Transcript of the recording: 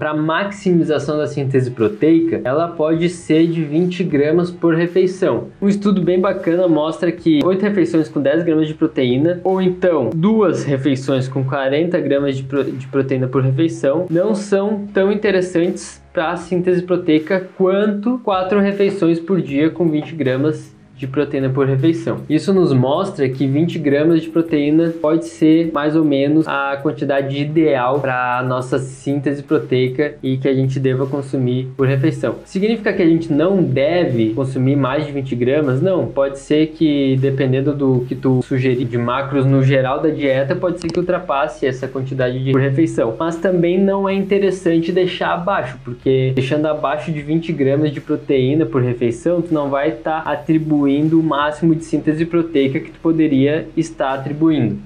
Para maximização da síntese proteica, ela pode ser de 20 gramas por refeição. Um estudo bem bacana mostra que 8 refeições com 10 gramas de proteína, ou então duas refeições com 40 gramas de, pro de proteína por refeição, não são tão interessantes para a síntese proteica quanto 4 refeições por dia com 20 gramas de proteína por refeição. Isso nos mostra que 20 gramas de proteína pode ser mais ou menos a quantidade ideal para a nossa síntese proteica e que a gente deva consumir por refeição. Significa que a gente não deve consumir mais de 20 gramas? Não, pode ser que dependendo do que tu sugerir de macros no geral da dieta, pode ser que ultrapasse essa quantidade de por refeição. Mas também não é interessante deixar abaixo, porque deixando abaixo de 20 gramas de proteína por refeição, tu não vai estar tá atribuindo atribuindo o máximo de síntese proteica que tu poderia estar atribuindo.